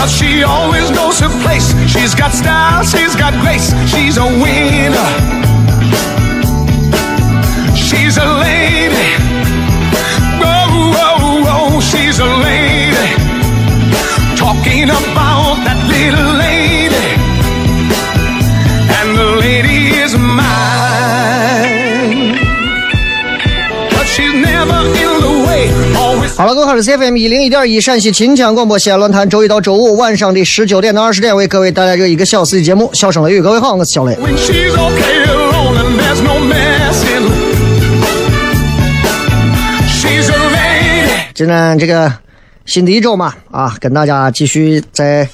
But she always knows her place. She's got style, she's got grace. She's a winner. She's a lady. Whoa, whoa, whoa, she's a lady. Talking about that little 好了，各位好，是 CFM 一零一点一陕西秦腔广播西安论坛，周一到周五晚上的十九点到二十点，为各位带来这一个小时的节目《笑声雷雨》。各位好，我是小雷。今天这个新的一周嘛，啊，跟大家继续在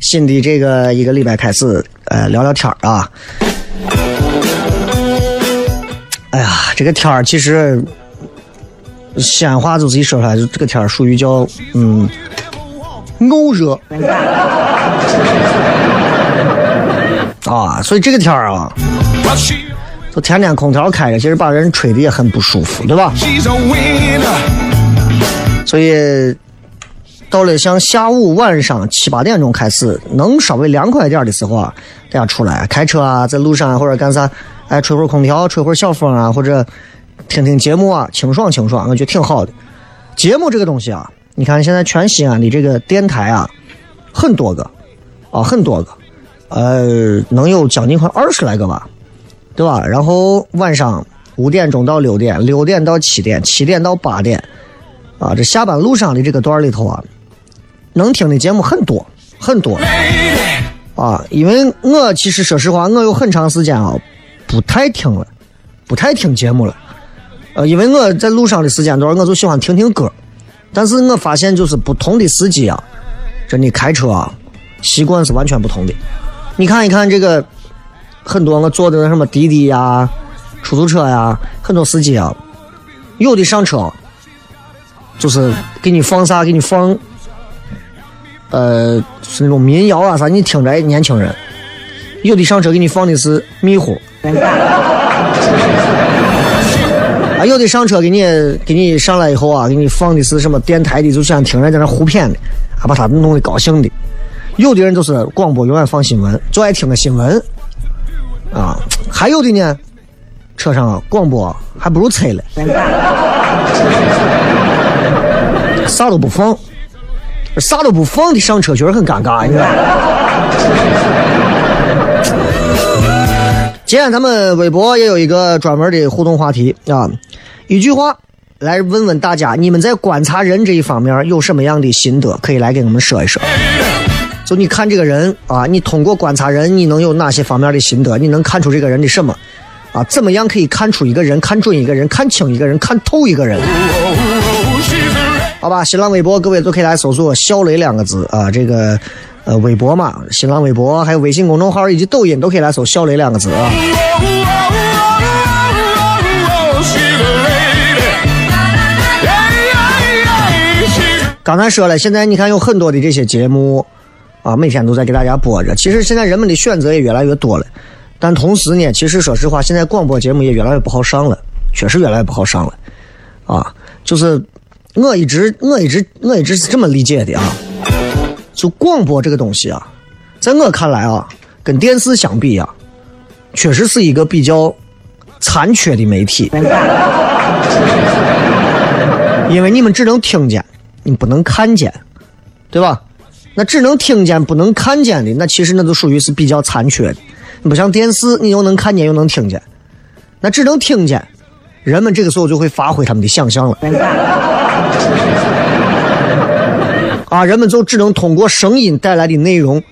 新的这个一个礼拜开始，呃，聊聊天儿啊。哎呀，这个天儿其实西安话就自己说出来，就这个天儿属于叫嗯沤热 啊，所以这个天儿啊，就天天空调开着，其实把人吹的也很不舒服，对吧？所以到了像下午晚上七八点钟开始，能稍微凉快一点的时候啊，大家出来开车啊，在路上啊或者干啥，哎，吹会儿空调，吹会儿小风啊，或者听听节目啊，清爽清爽，我觉得挺好的。节目这个东西啊，你看现在全西安的这个电台啊，很多个啊，很多个，呃，能有将近快二十来个吧，对吧？然后晚上五点钟到六点，六点到七点，七点到八点。啊，这下班路上的这个段里头啊，能听的节目很多很多啊。因为我其实说实话，我有很长时间啊不太听了，不太听节目了。呃，因为我在路上的时间段，我就喜欢听听歌。但是我发现，就是不同的司机啊，真的开车啊，习惯是完全不同的。你看一看这个，很多我坐的那什么滴滴呀、出租车呀，很多司机啊，有的上车。就是给你放啥，给你放，呃，是那种民谣啊啥，你听着，年轻人，有的上车给你放的是迷糊，有的上车给你给你上来以后啊，给你放的是什么电台的，就想听人在那胡谝的，还把他弄得高兴的。有的人就是广播永远放新闻，就爱听个新闻，啊，还有的呢，车上广播还不如吹了。啥都不放，啥都不放的上车确实很尴尬，你知道？今天咱们微博也有一个专门的互动话题啊，一句话来问问大家，你们在观察人这一方面有什么样的心得，可以来给我们说一说。就你看这个人啊，你通过观察人，你能有哪些方面的心得？你能看出这个人的什么？啊，怎么样可以看出一个人、看准一个人、看清一个人、看透一个人？好吧，新浪微博各位都可以来搜索“小雷”两个字啊，这个呃微博嘛，新浪微博还有微信公众号以及抖音都可以来搜“小雷”两个字啊。刚才说了，现在你看有很多的这些节目啊，每天都在给大家播着。其实现在人们的选择也越来越多了，但同时呢，其实说实话，现在广播节目也越来越不好上了，确实越来越不好上了啊。就是我一直我一直我一直是这么理解的啊，就广播这个东西啊，在我看来啊，跟电视相比啊，确实是一个比较残缺的媒体，因为你们只能听见。你不能看见，对吧？那只能听见不能看见的，那其实那都属于是比较残缺的。不像电视，你又能看见又能听见，那只能听见。人们这个时候就会发挥他们的想象了。啊，人们就只能通过声音带来的内容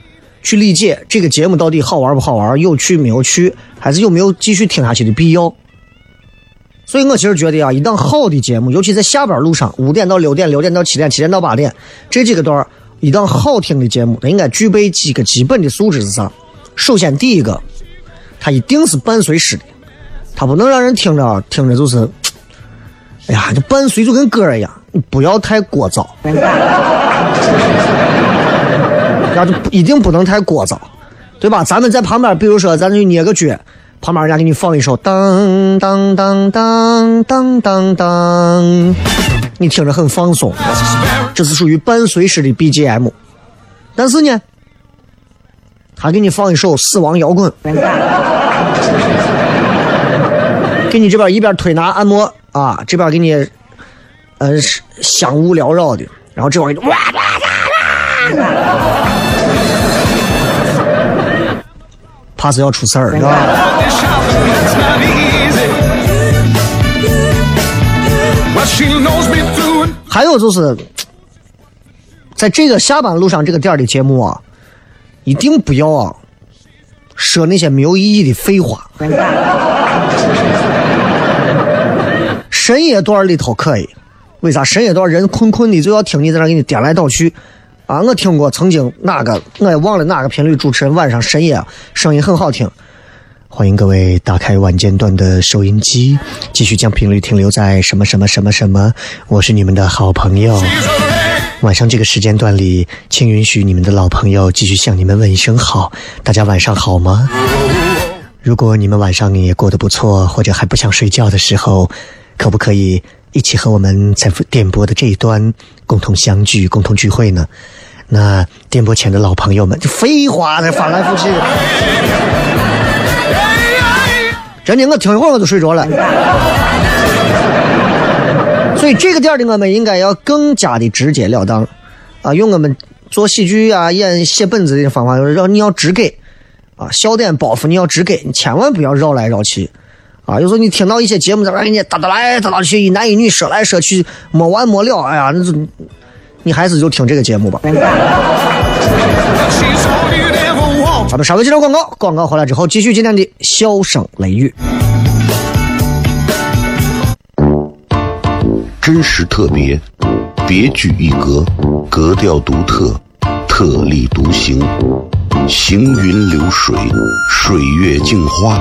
去理解这个节目到底好玩不好玩，有趣没有趣，还是有没有继续听下去的必要。所以我其实觉得啊，一档好的节目，尤其在下班路上，五点到六点，六点到七点，七点到八点这几个段一档好听的节目，它应该具备几个基本的素质是啥？首先，第一个，它一定是伴随式的，它不能让人听着听着就是，哎呀，这伴随就跟歌一样，不要太聒噪，那就一定不能太聒噪，对吧？咱们在旁边，比如说咱就捏个脚。旁边人家给你放一首当当当当当当当，你听着很放松，这是属于伴随式的 BGM。但是呢，他给你放一首死亡摇滚，给你这边一边推拿按摩啊，这边给你呃香雾缭绕的，然后这边给你哇哇哇哇。怕是要出事儿，是吧？还有就是，在这个下班路上这个点的节目啊，一定不要啊，说那些没有意义的废话。深夜段里头可以，为啥深夜段人困困的就要听你在那给你颠来倒去？啊，我听过曾经哪个我也忘了哪个频率主持人晚上深夜声音很好听，欢迎各位打开晚间段的收音机，继续将频率停留在什么什么什么什么，我是你们的好朋友。晚上这个时间段里，请允许你们的老朋友继续向你们问一声好，大家晚上好吗？如果你们晚上也过得不错，或者还不想睡觉的时候，可不可以？一起和我们在电波的这一端共同相聚、共同聚会呢？那电波前的老朋友们，就废话在翻来覆去。真的，我听一会儿我就睡着了。所以这个点的我们应该要更加的直截了当啊！用我们做喜剧啊、演写本子的方法，就是让你要直给啊，笑点包袱你要直给，你千万不要绕来绕去。啊，有时候你听到一些节目在那给你哒哒来哒哒去，一男一女说来说去，没完没了。哎呀，那就你还是就听这个节目吧。咱们稍微介绍广告，广告回来之后继续今天的笑声雷雨。真实特别，别具一格，格调独特，特立独行，行云流水，水月镜花。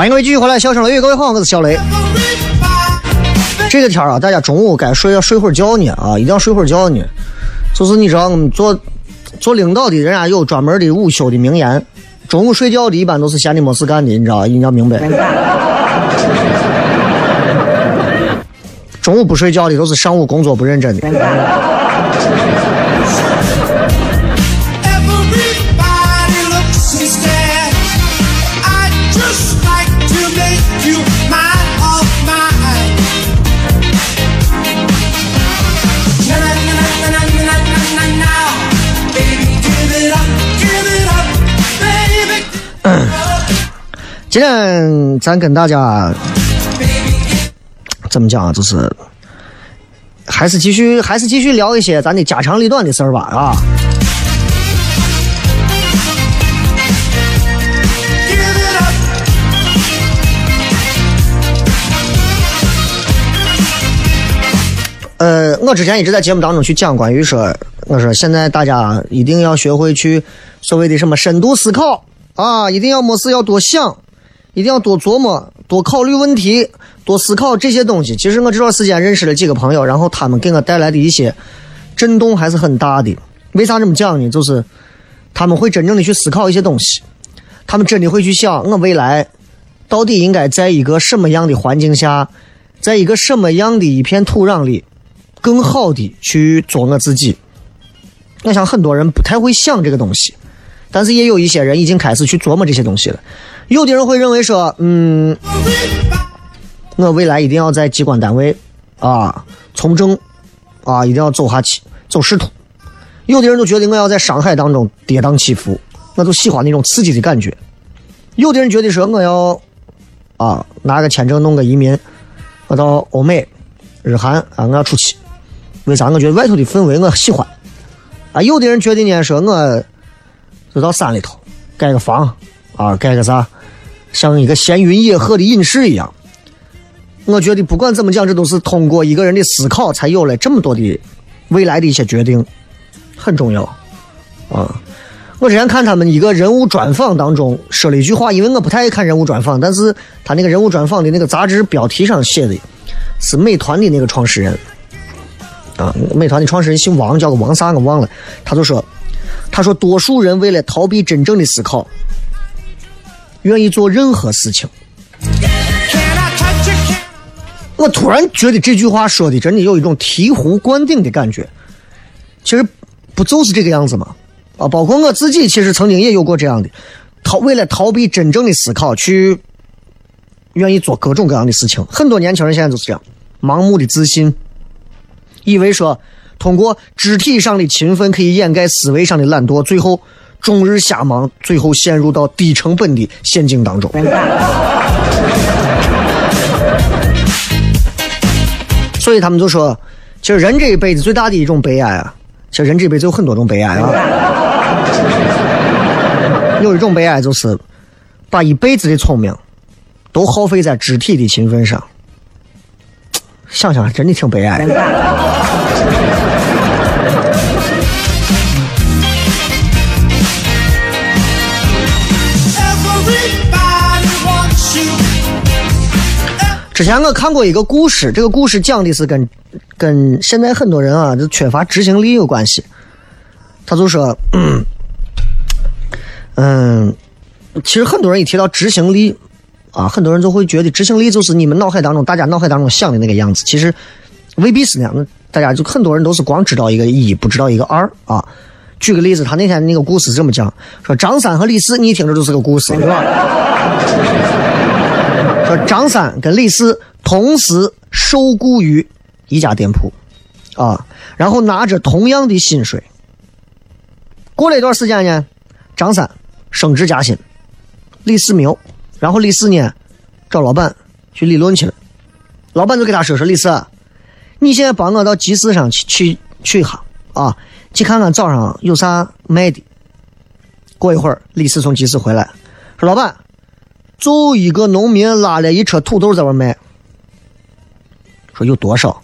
欢迎各位继续回来，笑声雷雨，各位好，我是小雷。这个天啊，大家中午该睡要睡会儿觉呢啊，一定要睡会儿觉呢。就是你知道，我们做做领导的，人家有专门的午休的名言。中午睡觉的，一般都是闲的没事干的，你知道，一定要明白。中午不睡觉的，都是上午工作不认真的。今天咱跟大家怎么讲啊？就是还是继续，还是继续聊一些咱的家长里短的事儿吧，啊。呃，我之前一直在节目当中去讲关于说，我说现在大家一定要学会去所谓的什么深度思考啊，一定要没事要多想。一定要多琢磨、多考虑问题、多思考这些东西。其实我这段时间认识了几个朋友，然后他们给我带来的一些震动还是很大的。为啥这么讲呢？就是他们会真正的去思考一些东西，他们真的会去想我未来到底应该在一个什么样的环境下，在一个什么样的一片土壤里，更好的去做我自己。我想很多人不太会想这个东西，但是也有一些人已经开始去琢磨这些东西了。有的人会认为说，嗯，我未来一定要在机关单位啊从政啊，一定要走下去，走仕途。有的人都觉得我要在商海当中跌宕起伏，我就喜欢那种刺激的感觉。有的人觉得说我要啊拿个签证弄个移民，我到欧美、日韩啊，我要出去。为啥？我觉得外头的氛围我喜欢。啊，有的人觉得呢，说我就到山里头盖个房啊，盖个啥？像一个闲云野鹤的隐士一样，我觉得不管怎么讲，这都是通过一个人的思考，才有了这么多的未来的一些决定，很重要啊！我之前看他们一个人物专访当中说了一句话，因为我不太爱看人物专访，但是他那个人物专访的那个杂志标题上写的是美团的那个创始人啊，美团的创始人姓王，叫个王啥我忘了，他就说，他说多数人为了逃避真正的思考。愿意做任何事情，我突然觉得这句话说的真的有一种醍醐灌顶的感觉。其实不就是这个样子吗？啊，包括我自己，其实曾经也有过这样的，逃为了逃避真正的思考，去愿意做各种各样的事情。很多年轻人现在就是这样，盲目的自信，以为说通过肢体上的勤奋可以掩盖思维上的懒惰，最后。终日瞎忙，最后陷入到低成本的陷阱当中。所以他们就说，其实人这一辈子最大的一种悲哀啊，其实人这一辈子有很多种悲哀啊。有一种悲哀就是，把一辈子的聪明都耗费在肢体的勤奋上。想想真的挺悲哀。之前我看过一个故事，这个故事讲的是跟跟现在很多人啊，就缺乏执行力有关系。他就说，嗯，其实很多人一提到执行力啊，很多人就会觉得执行力就是你们脑海当中大家脑海当中想的那个样子。其实未必是那样，大家就很多人都是光知道一个一，不知道一个二啊。举个例子，他那天那个故事是这么讲：说张三和李四，你一听这就是个故事，是吧？说张三跟李四同时受雇于一家店铺，啊，然后拿着同样的薪水。过了一段时间呢，张三升职加薪，李四没有。然后李四呢，找老板去理论去了。老板就给他说说：“李四，你现在帮我到集市上去去去一下啊，去看看早上有啥卖的。”过一会儿，李四从集市回来，说：“老板，就一个农民拉了一车土豆在外卖。”说有多少？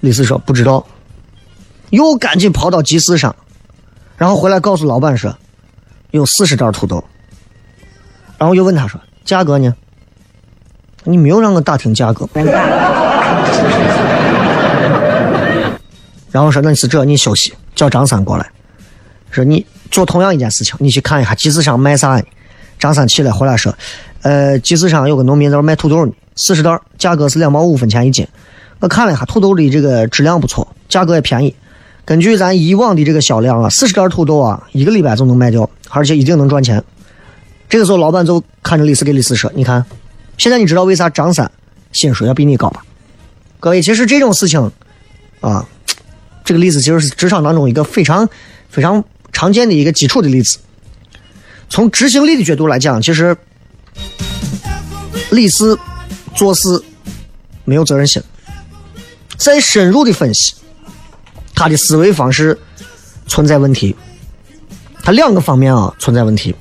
李四说不知道。又赶紧跑到集市上。然后回来告诉老板说，有四十袋土豆。然后又问他说价格呢？你没有让我打听价格。然后说那是这，你休息，叫张三过来，说你做同样一件事情，你去看一下集市上卖啥呢？张三起来回来说，呃，集市上有个农民在那卖土豆呢，四十袋，价格是两毛五分钱一斤。我看了一下土豆的这个质量不错，价格也便宜。根据咱以往的这个销量啊，四十袋土豆啊，一个礼拜就能卖掉，而且一定能赚钱。这个时候，老板就看着李四给李四说：“你看，现在你知道为啥张三薪水要比你高吧？”各位，其实这种事情啊，这个例子其实是职场当中一个非常非常常见的一个基础的例子。从执行力的角度来讲，其实李四做事没有责任心。再深入的分析。他的思维方式存在问题，他两个方面啊存在问题，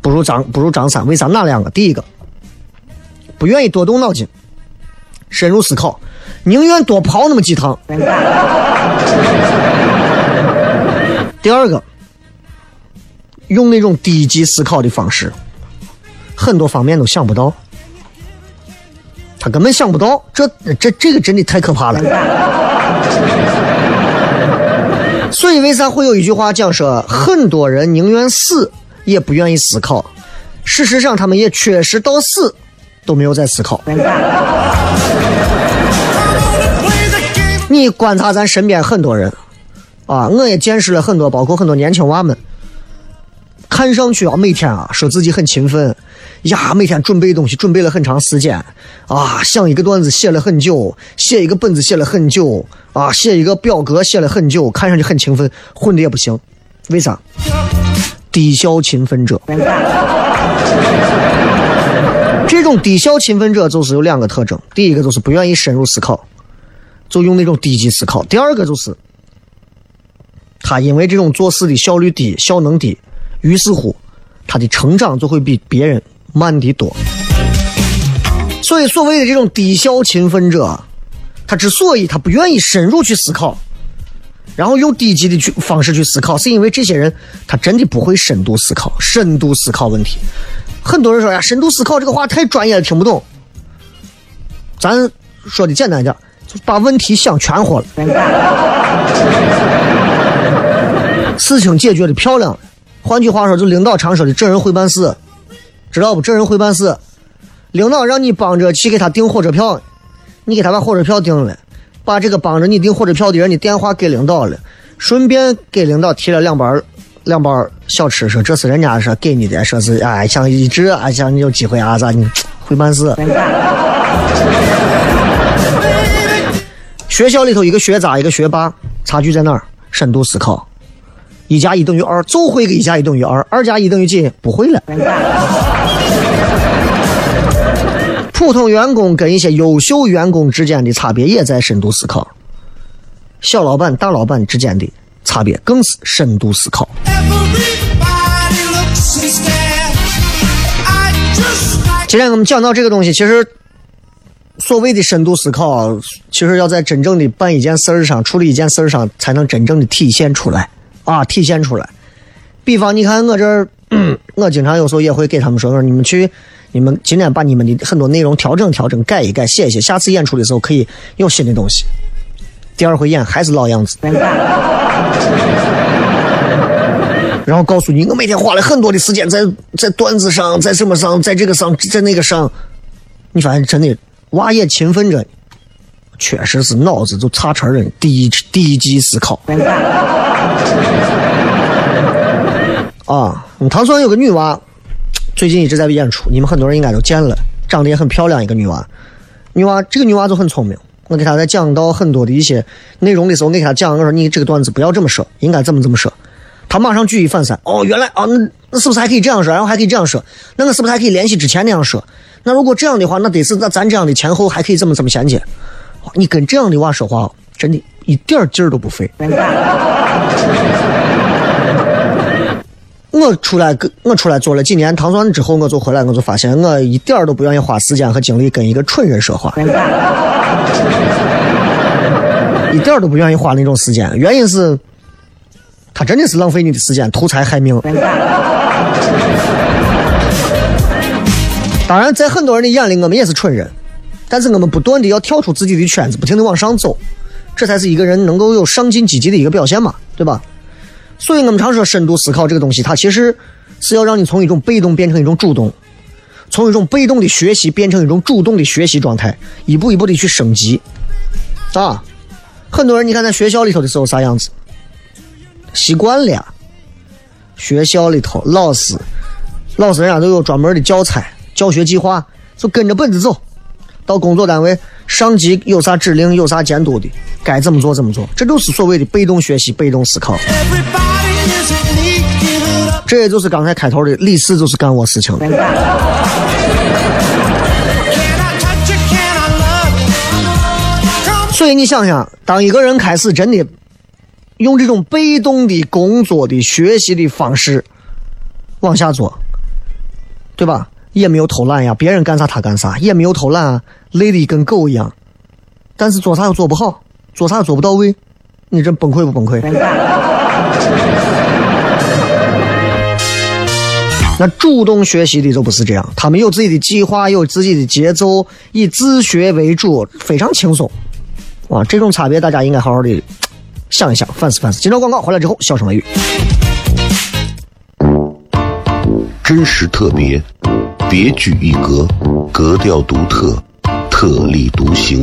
不如张不如张三，为啥哪两个？第一个，不愿意多动脑筋，深入思考，宁愿多跑那么几趟。第二个，用那种低级思考的方式，很多方面都想不到，他根本想不到，这这这个真的太可怕了。所以，为啥会有一句话讲说，很多人宁愿死也不愿意思考？事实上，他们也确实到死都没有在思考。你观察咱身边很多人啊，我也见识了很多，包括很多年轻娃们，看上去啊，每天啊说自己很勤奋。呀，每天准备东西准备了很长时间，啊，想一个段子写了很久，写一个本子写了很久，啊，写一个表格写了很久，看上去很勤奋，混的也不行，为啥？低效勤奋者。这种低效勤奋者就是有两个特征，第一个就是不愿意深入思考，就用那种低级思考；第二个就是他因为这种做事的效率低、效能低，于是乎他的成长就会比别人。慢的多，所以所谓的这种低效勤奋者，他之所以他不愿意深入去思考，然后用低级的去方式去思考，是因为这些人他真的不会深度思考，深度思考问题。很多人说呀，深度思考这个话太专业了，听不懂。咱说的简单一点，就把问题想全活了，事情解决的漂亮。换句话说，就领导常说的“这人会办事”。知道不？这人会办事，领导让你帮着去给他订火车票，你给他把火车票订了，把这个帮着你订火车票的人的电话给领导了，顺便给领导提了两包两包小吃，说这是人家说给你的，说是哎想一直哎想你有机会啊咋你会办事。学校里头一个学渣一个学霸，差距在哪儿？深度思考。一加一等于二，就会个一加一等于二，二加一等于几？不会了。普通员工跟一些优秀员工之间的差别也在深度思考，小老板、大老板之间的差别更是深度思考。今天我们讲到这个东西，其实所谓的深度思考，其实要在真正的办一件事儿上、处理一件事儿上，才能真正的体现出来。啊，体现出来。比方，你看我这儿，我经常有时候也会给他们说说，你们去，你们今天把你们的很多内容调整调整，改一改，写一写，下次演出的时候可以有新的东西。第二回演还是老样子。然后告诉你，我每天花了很多的时间在在段子上，在什么上，在这个上，在那个上。你发现真的娃也勤奋着，确实是脑子就差成人，低低级思考。啊，唐酸有个女娃，最近一直在演出，你们很多人应该都见了，长得也很漂亮一个女娃。女娃这个女娃就很聪明，我给她在讲到很多的一些内容的时候，我给她讲，我说你这个段子不要这么说，应该怎么怎么说。她马上举一反三，哦，原来啊，那那是不是还可以这样说？然后还可以这样说，那我是不是还可以联系之前那样说？那如果这样的话，那得是那咱这样的前后还可以怎么怎么衔接？你跟这样的娃说话，真的一点劲儿都不费。我出来跟我出来做了几年糖蒜之后，我就回来，我就发现我一点儿都不愿意花时间和精力跟一个蠢人说话，一点儿都不愿意花那种时间。原因是，他真的是浪费你的时间，图财害命。当然，在很多人的眼里，我们也是蠢人，但是我们不断的要跳出自己的圈子，不停的往上走，这才是一个人能够有上进积极的一个表现嘛，对吧？所以我们常说深度思考这个东西，它其实是要让你从一种被动变成一种主动，从一种被动的学习变成一种主动的学习状态，一步一步的去升级。啊，很多人你看在学校里头的时候啥样子，习惯了。学校里头老师，老师人家都有专门的教材、教学计划，就跟着本子走。到工作单位，上级有啥指令、有啥监督的，该怎么做怎么做，这就是所谓的被动学习、被动思考。这也就是刚才开头的，李四就是干我事情。所以你想想，当一个人开始真的用这种被动的工作的学习的方式往下做，对吧？也没有偷懒呀，别人干啥他干啥，也没有偷懒，累的跟狗一样。但是做啥又做不好，做啥做不到位，你这崩溃不崩溃？那主动学习的就不是这样，他们有自己的计划，有自己的节奏，以自学为主，非常轻松。哇，这种差别大家应该好好的想一想，反思反思。今朝广告回来之后，笑声雷雨，真实特别。别具一格，格调独特，特立独行，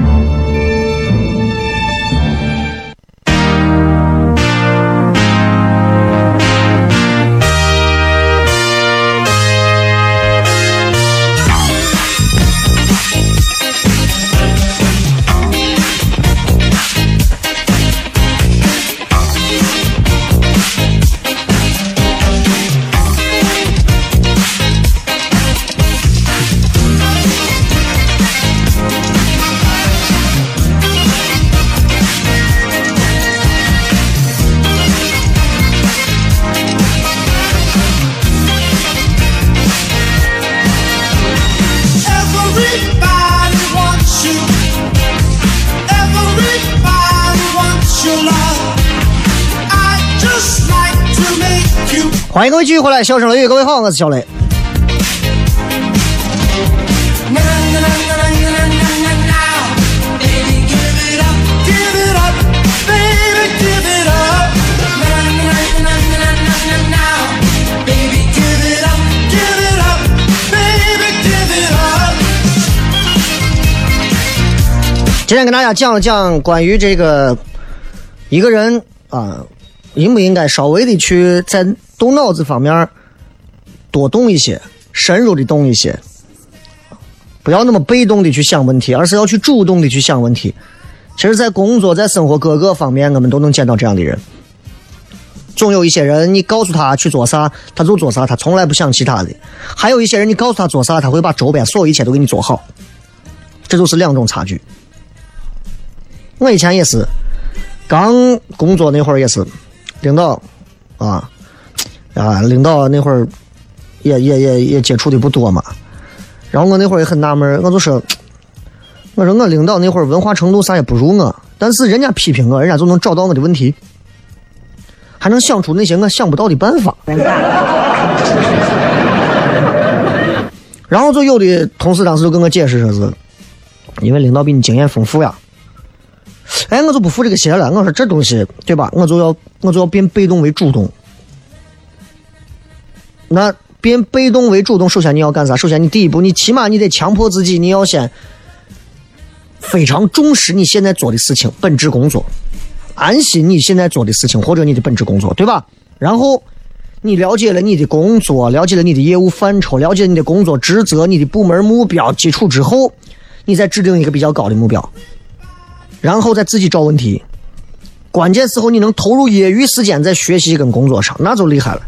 欢迎各位继续回来，笑声雷雨，各位好，我是小雷。今天跟大家讲讲关于这个一个人啊，应不应该稍微的去在动脑子方面多动一些，深入的动一些，不要那么被动的去想问题，而是要去主动的去想问题。其实，在工作、在生活各个方面，我们都能见到这样的人。总有一些人，你告诉他去做啥，他就做啥，他从来不想其他的；还有一些人，你告诉他做啥，他会把周边所有一切都给你做好。这就是两种差距。我以前也是，刚工作那会儿也是，领导啊啊，领导那会儿也也也也接触的不多嘛。然后我那会儿也很纳闷，我就说，我说我领导那会儿文化程度啥也不如我，但是人家批评我，人家就能找到我的问题，还能想出那些我想不到的办法。然后就有的同事当时就跟我解释说是，因为领导比你经验丰富呀。哎，我就不服这个邪了。我说这东西，对吧？我就要，我就要变被动为主动。那变被动为主动，首先你要干啥？首先你第一步，你起码你得强迫自己，你要先非常重视你现在做的事情，本职工作，安心你现在做的事情或者你的本职工作，对吧？然后你了解了你的工作，了解了你的业务范畴，了解你的工作职责、你的部门目标基础之后，你再制定一个比较高的目标。然后再自己找问题，关键时候你能投入业余时间在学习跟工作上，那就厉害了。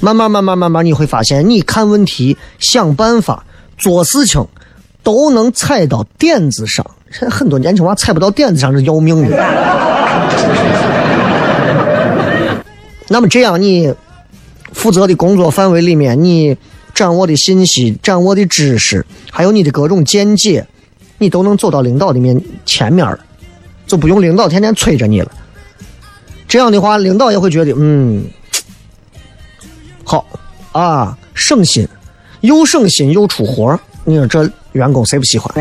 慢慢慢慢慢慢，你会发现，你看问题、想办法、做事情，都能踩到点子上。现在很多年轻娃踩不到点子上是要命的。那么这样，你负责的工作范围里面，你掌握的信息、掌握的知识，还有你的各种见解，你都能走到领导的面前面了。就不用领导天天催着你了，这样的话，领导也会觉得，嗯，好啊，省心，又省心又出活你说这员工谁不喜欢？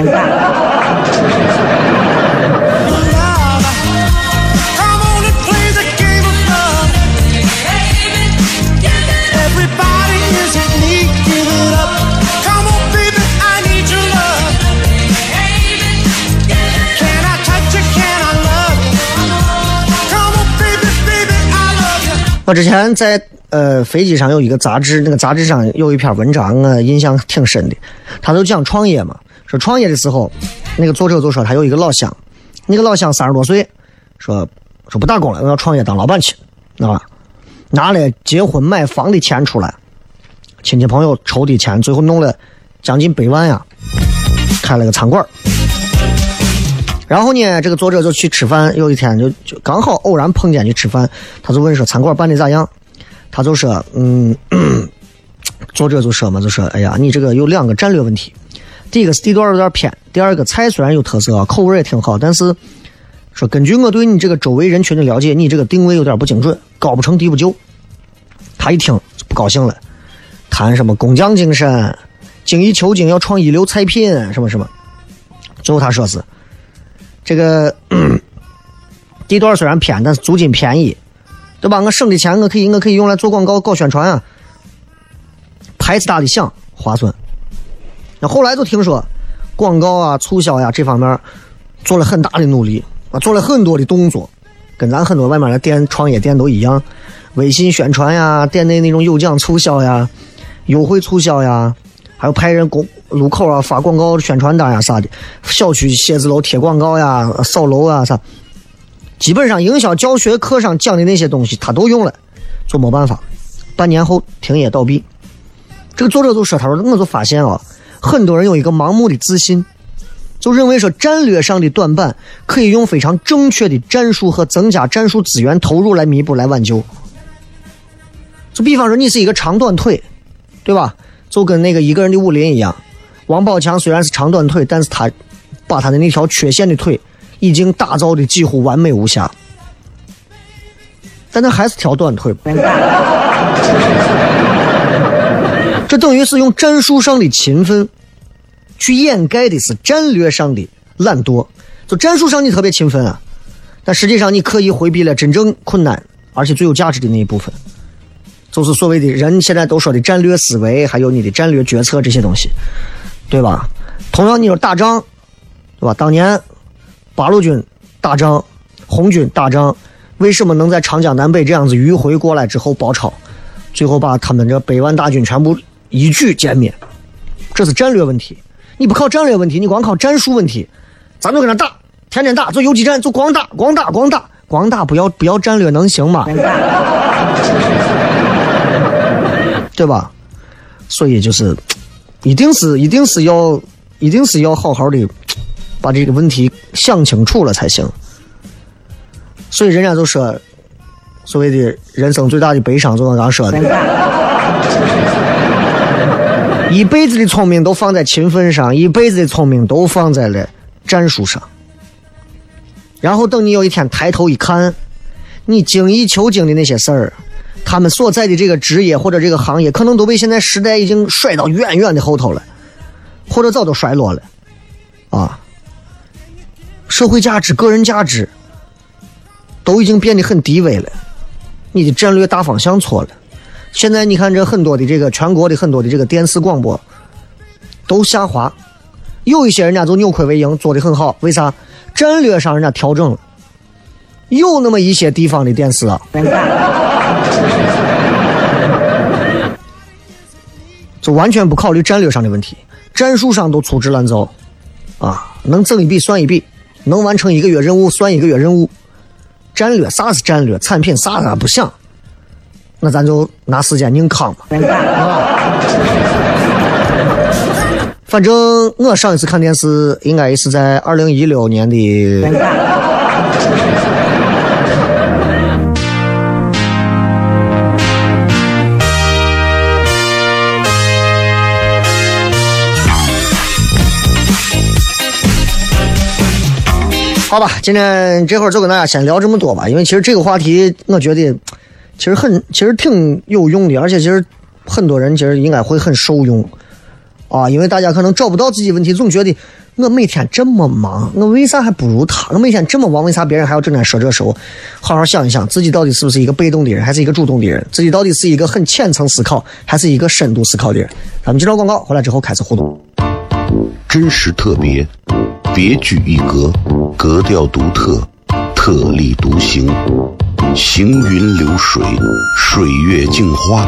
我之前在呃飞机上有一个杂志，那个杂志上有一篇文章，我印象挺深的。他就讲创业嘛，说创业的时候，那个作者就说他有一个老乡，那个老乡三十多岁，说说不打工了，我要创业当老板去，啊，拿了结婚买房的钱出来，亲戚朋友筹的钱，最后弄了将近百万呀，开了个餐馆。然后呢，这个作者就去吃饭。有一天就就刚好偶然碰见去吃饭，他就问说餐馆办的咋样？他就说，嗯，作者就说嘛，就说，哎呀，你这个有两个战略问题。第一个是地段有点偏，第二个菜虽然有特色，口味也挺好，但是说根据我对你这个周围人群的了解，你这个定位有点不精准，高不成低不就。他一听就不高兴了，谈什么工匠精神，精益求精，要创一流菜品，什么什么。最后他说是。这个地段虽然偏，但是租金便宜，对吧？我省的钱，我可以，我可以用来做广告、搞宣传啊，牌子大的响，划算。那后来就听说广告啊、促销呀这方面做了很大的努力啊，做了很多的动作，跟咱很多外面的店、创业店都一样，微信宣传呀、店内那种有奖促销呀、优惠促销呀，还有派人公。路口啊，发广告、宣传单呀啥的；小区写字楼贴广告呀、扫楼啊啥，基本上营销教学课上讲的那些东西，他都用了，就没办法。半年后停业倒闭。这个作者就说：“他说我就发现啊，很多人有一个盲目的自信，就认为说战略上的短板可以用非常正确的战术和增加战术资源投入来弥补、来挽救。就比方说，你是一个长短腿，对吧？就跟那个一个人的武林一样。”王宝强虽然是长短腿，但是他把他的那条缺陷的腿已经打造的几乎完美无瑕，但他还是条短腿。这等于是用战术上的勤奋去掩盖的是战略上的懒惰。就战术上你特别勤奋啊，但实际上你刻意回避了真正困难而且最有价值的那一部分，就是所谓的人现在都说的战略思维，还有你的战略决策这些东西。对吧？同样，你说打仗，对吧？当年八路军打仗，红军打仗，为什么能在长江南北这样子迂回过来之后包抄，最后把他们这百万大军全部一举歼灭？这是战略问题。你不靠战略问题，你光靠战术问题，咱就跟他打，天天打，做游击战，就光打，光打，光打，光打，不要不要战略，能行吗？对吧？所以就是，一定是，一定是要，一定是要好好的把这个问题想清楚了才行。所以人家就说，所谓的人生最大的悲伤，就像刚说的，一辈子的聪明都放在勤奋上，一辈子的聪明都放在了战术上。然后等你有一天抬头一看，你精益求精的那些事儿，他们所在的这个职业或者这个行业，可能都被现在时代已经甩到远远的后头了，或者早都衰落了，啊，社会价值、个人价值都已经变得很低微了，你的战略大方向错了。现在你看这很多的这个全国的很多的这个电视广播都下滑，有一些人家就扭亏为盈，做的很好，为啥？战略上人家调整了，有那么一些地方的电视啊，就完全不考虑战略上的问题，战术上都粗制滥造，啊，能挣一笔算一笔，能完成一个月任务算一个月任务，战略啥是战略，产品啥咱不想，那咱就拿时间硬扛吧。啊反正我上一次看电视应该是在二零一六年的。好吧，今天这会儿就跟大家先聊这么多吧，因为其实这个话题，我觉得其实很，其实挺有用的，而且其实很多人其实应该会很受用啊，因为大家可能找不到自己问题，总觉得我每天这么忙，我为啥还不如他？我每天这么忙，为啥别人还要整天说这说？好好想一想，自己到底是不是一个被动的人，还是一个主动的人？自己到底是一个很浅层思考，还是一个深度思考的人？咱们接着广告，回来之后开始互动。真实特别，别具一格，格调独特，特立独行，行云流水，水月镜花，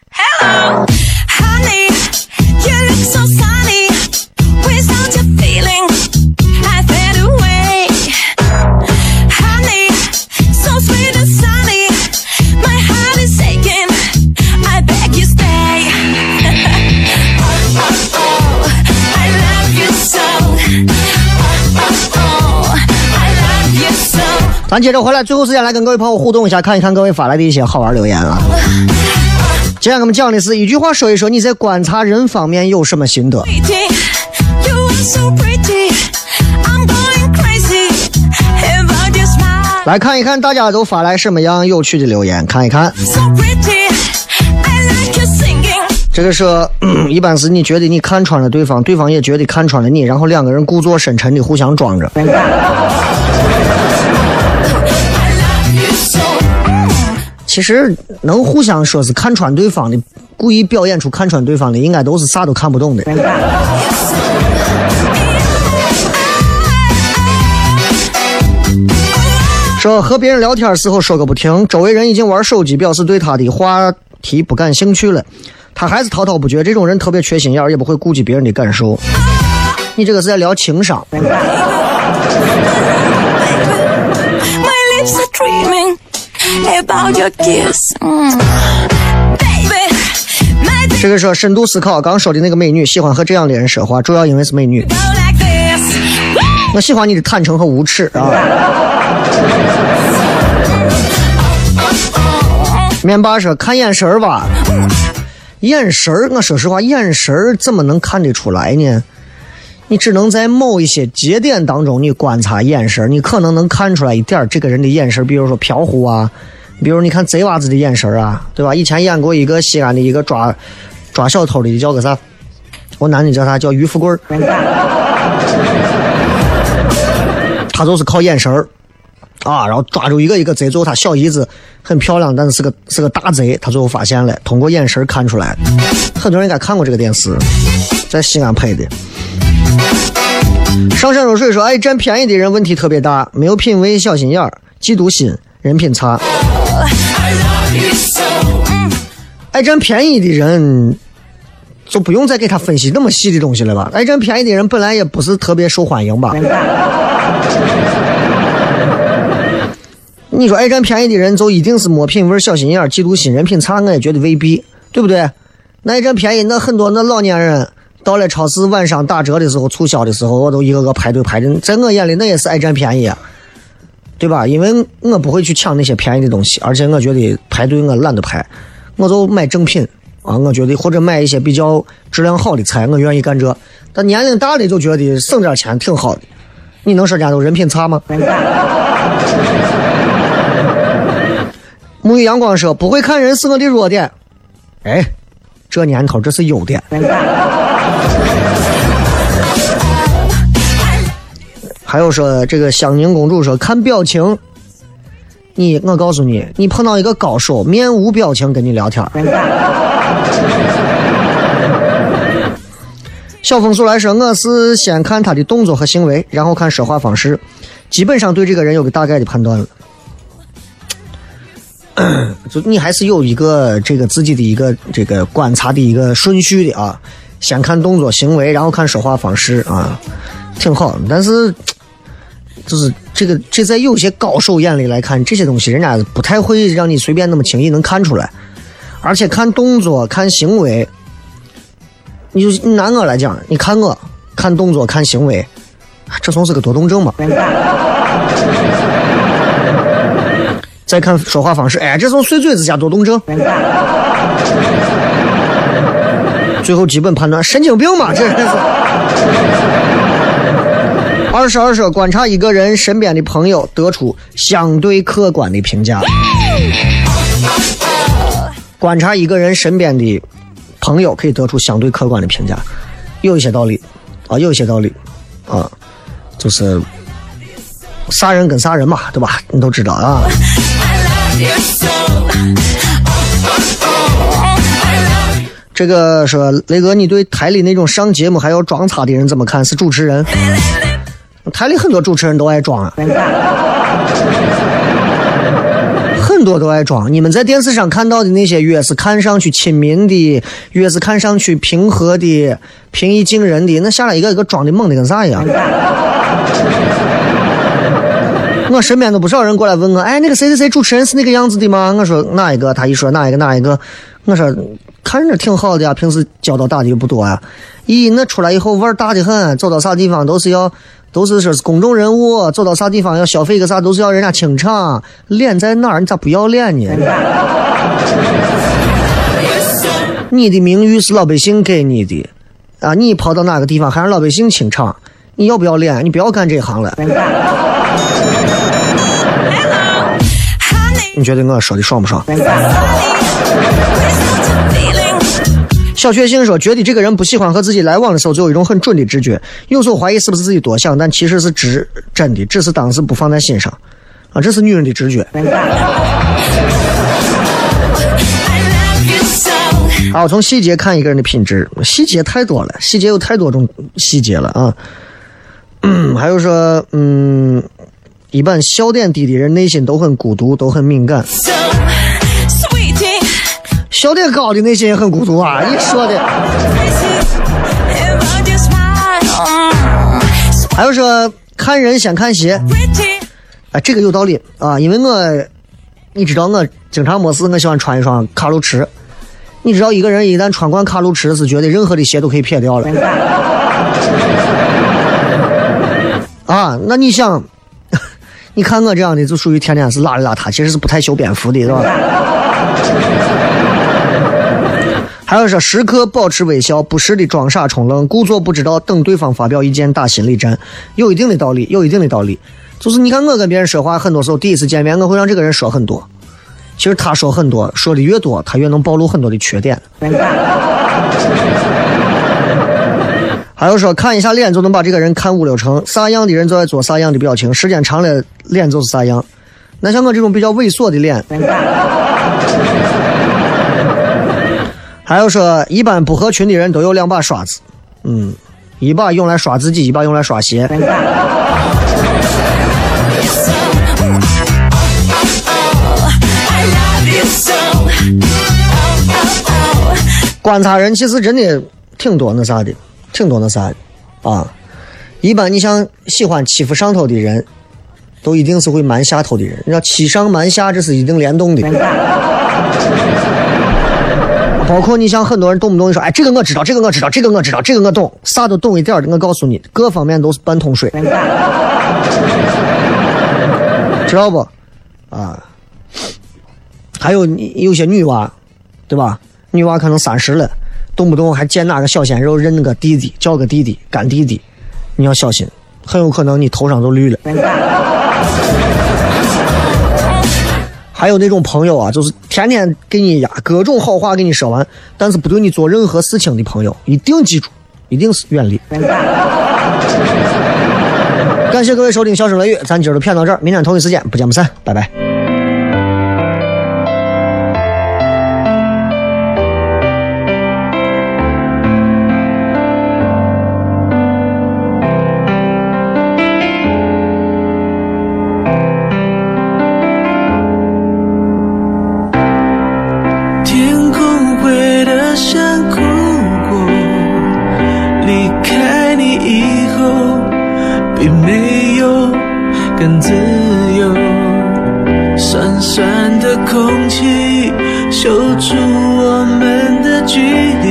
Hello, honey, you look so sunny. Without your feeling, I fade away. Honey, so sweet and sunny. My heart is aching. I beg you stay. oh, oh, oh, I love you so. Oh, oh, oh, I love you so. 咱接着回来，最后时间来跟各位朋友互动一下，看一看各位发来的一些好玩留言啊。今天我们讲的是一句话，说一说你在观察人方面有什么心得。来看一看大家都发来什么样有趣的留言，看一看。So pretty. I like. 这个说，嗯一般是你觉得你看穿了对方，对方也觉得看穿了你，然后两个人故作深沉的互相装着。其实能互相说是看穿对方的，故意表演出看穿对方的，应该都是啥都看不懂的。说和别人聊天时候说个不停，周围人已经玩手机，表示对他的话题不感兴趣了，他还是滔滔不绝。这种人特别缺心眼儿，也不会顾及别人的感受。你这个是在聊情商。About your kiss. Mm. Baby, my 这个说深度思考，刚说的那个美女喜欢和这样的人说话，主要因为是美女。我喜欢你的坦诚和无耻啊！面霸说看眼神吧，眼神，我说实话，眼神怎么能看得出来呢？你只能在某一些节点当中，你观察眼神，你可能能看出来一点这个人的眼神，比如说飘忽啊，比如你看贼娃子的眼神啊，对吧？以前演过一个西安的一个抓抓小偷的，叫个啥？我男的叫啥？叫于富贵。他就是靠眼神啊，然后抓住一个一个贼，最后他小姨子很漂亮，但是是个是个大贼，他最后发现了，通过眼神看出来。很多人应该看过这个电视，在西安拍的。上善若水说：“爱占便宜的人问题特别大，没有品味，小心眼儿，嫉妒心，人品差。爱占便宜的人，就不用再给他分析那么细的东西了吧？爱占便宜的人本来也不是特别受欢迎吧？你说爱占便宜的人就一定是没品味、小心眼儿、嫉妒心、人品差？我也觉得未必，对不对？那爱占便宜，那很多那老年人到了超市晚上打折的时候、促销的时候，我都一个个排队排的，在我眼里那也是爱占便宜，对吧？因为我不会去抢那些便宜的东西，而且我觉得排队我懒得排，我就买正品啊，我觉得或者买一些比较质量好的菜，我愿意干这。但年龄大的就觉得省点钱挺好的，你能说人家都人品差吗？沐浴阳光说不会看人是我的弱点，哎，这年头这是优点。还有说这个香凝公主说看表情，你我告诉你，你碰到一个高手，面无表情跟你聊天。小风速来说，我是先看他的动作和行为，然后看说话方式，基本上对这个人有个大概的判断了。就你还是有一个这个自己的一个这个观察的一个顺序的啊，先看动作行为，然后看说话方式啊，挺好。但是就是这个这在有些高手眼里来看，这些东西人家不太会让你随便那么轻易能看出来，而且看动作看行为，你就拿我来讲，你看我看动作看行为，这算是个多动症吧。再看说话方式，哎，这种碎嘴子加多动症。最后基本判断神经病嘛，这是。二十二说观察一个人身边的朋友，得出相对客观的评价。观察一个人身边的朋友，可以得出相对客观的评价，有一些道理啊，有一些道理啊，就是啥人跟啥人嘛，对吧？你都知道啊。I love you so. 这个说雷哥，你对台里那种上节目还要装叉的人怎么看？是主持人？台里很多主持人都爱装啊，很多都爱装。你们在电视上看到的那些，越是看上去亲民的，越是看上去平和的、平易近人的，那下来一个一个装的猛的跟啥一样。我身边都不少人过来问我，哎，那个谁谁谁主持人是那个样子的吗？我说哪一个？他一说哪一个哪一个，我说看着挺好的呀，平时交道打的又不多呀。咦，那出来以后腕儿大的很，走到啥地方都是要，都是说是公众人物，走到啥地方要消费个啥都是要人家清场。脸在哪儿？你咋不要脸呢？你的名誉是老百姓给你的，啊，你跑到哪个地方还让老百姓清场？你要不要脸？你不要干这行了。你觉得我说的爽不爽？小确幸说，觉得这个人不喜欢和自己来往的时候，就有一种很准的直觉，有时候怀疑是不是自己多想，但其实是直真的，只是当时不放在心上。啊，这是女人的直觉。好，从细节看一个人的品质，细节太多了，细节有太多种细节了啊。嗯，还有说，嗯，一般笑点低的人内心都很孤独，都很敏感；So. 笑点高的内心也很孤独啊。你说的。还有说，看人先看鞋，pretty. 哎，这个有道理啊，因为我，你知道我经常没事，我喜欢穿一双卡路驰。你知道一个人一旦穿惯卡路驰，是觉得任何的鞋都可以撇掉了。啊，那你想，你看我这样的就属于天天是邋里邋遢，其实是不太修边幅的，是吧？还有说，时刻保持微笑，不时的装傻充愣，故作不知道，等对方发表意见打心理战，有一定的道理，有一定的道理。就是你看我跟别人说话，很多时候第一次见面，我会让这个人说很多，其实他说很多，说的越多，他越能暴露很多的缺点。还有说，看一下脸就能把这个人看五六成，啥样的人就爱做啥样的表情，时间长了脸就是啥样。那像我这种比较猥琐的脸，还有说，一般不合群的人都有两把刷子，嗯，一把用来刷自己，一把用来刷鞋。观察人其实真的挺多那啥的，挺多那啥的啊。一般你像喜欢欺负上头的人，都一定是会瞒下头的人。你知道欺上瞒下，这是一定联动的。包括你像很多人动不动就说，哎，这个我知道，这个我知道，这个我知道，这个我懂，啥都懂一点的。我告诉你，各方面都是半桶水，知道不？啊，还有你有些女娃，对吧？女娃可能三十了，动不动还见哪个小鲜肉认个弟弟，叫个弟弟、干弟弟，你要小心，很有可能你头上都绿了。还有那种朋友啊，就是天天给你呀各种好话给你说完，但是不对你做任何事情的朋友，一定记住，一定是远离。感谢各位收听《笑声雷雨》，咱今儿就骗到这儿，明天同一时间不见不散，拜拜。更自由。酸酸的空气修出我们的距离，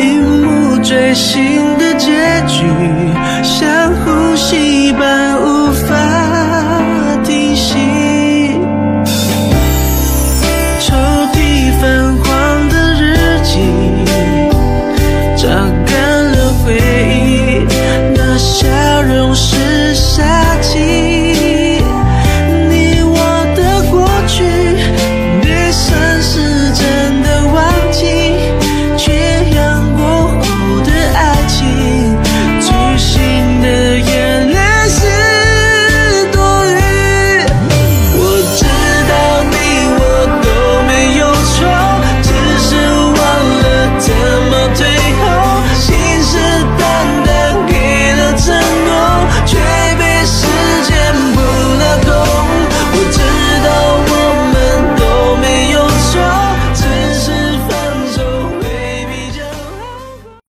一幕锥心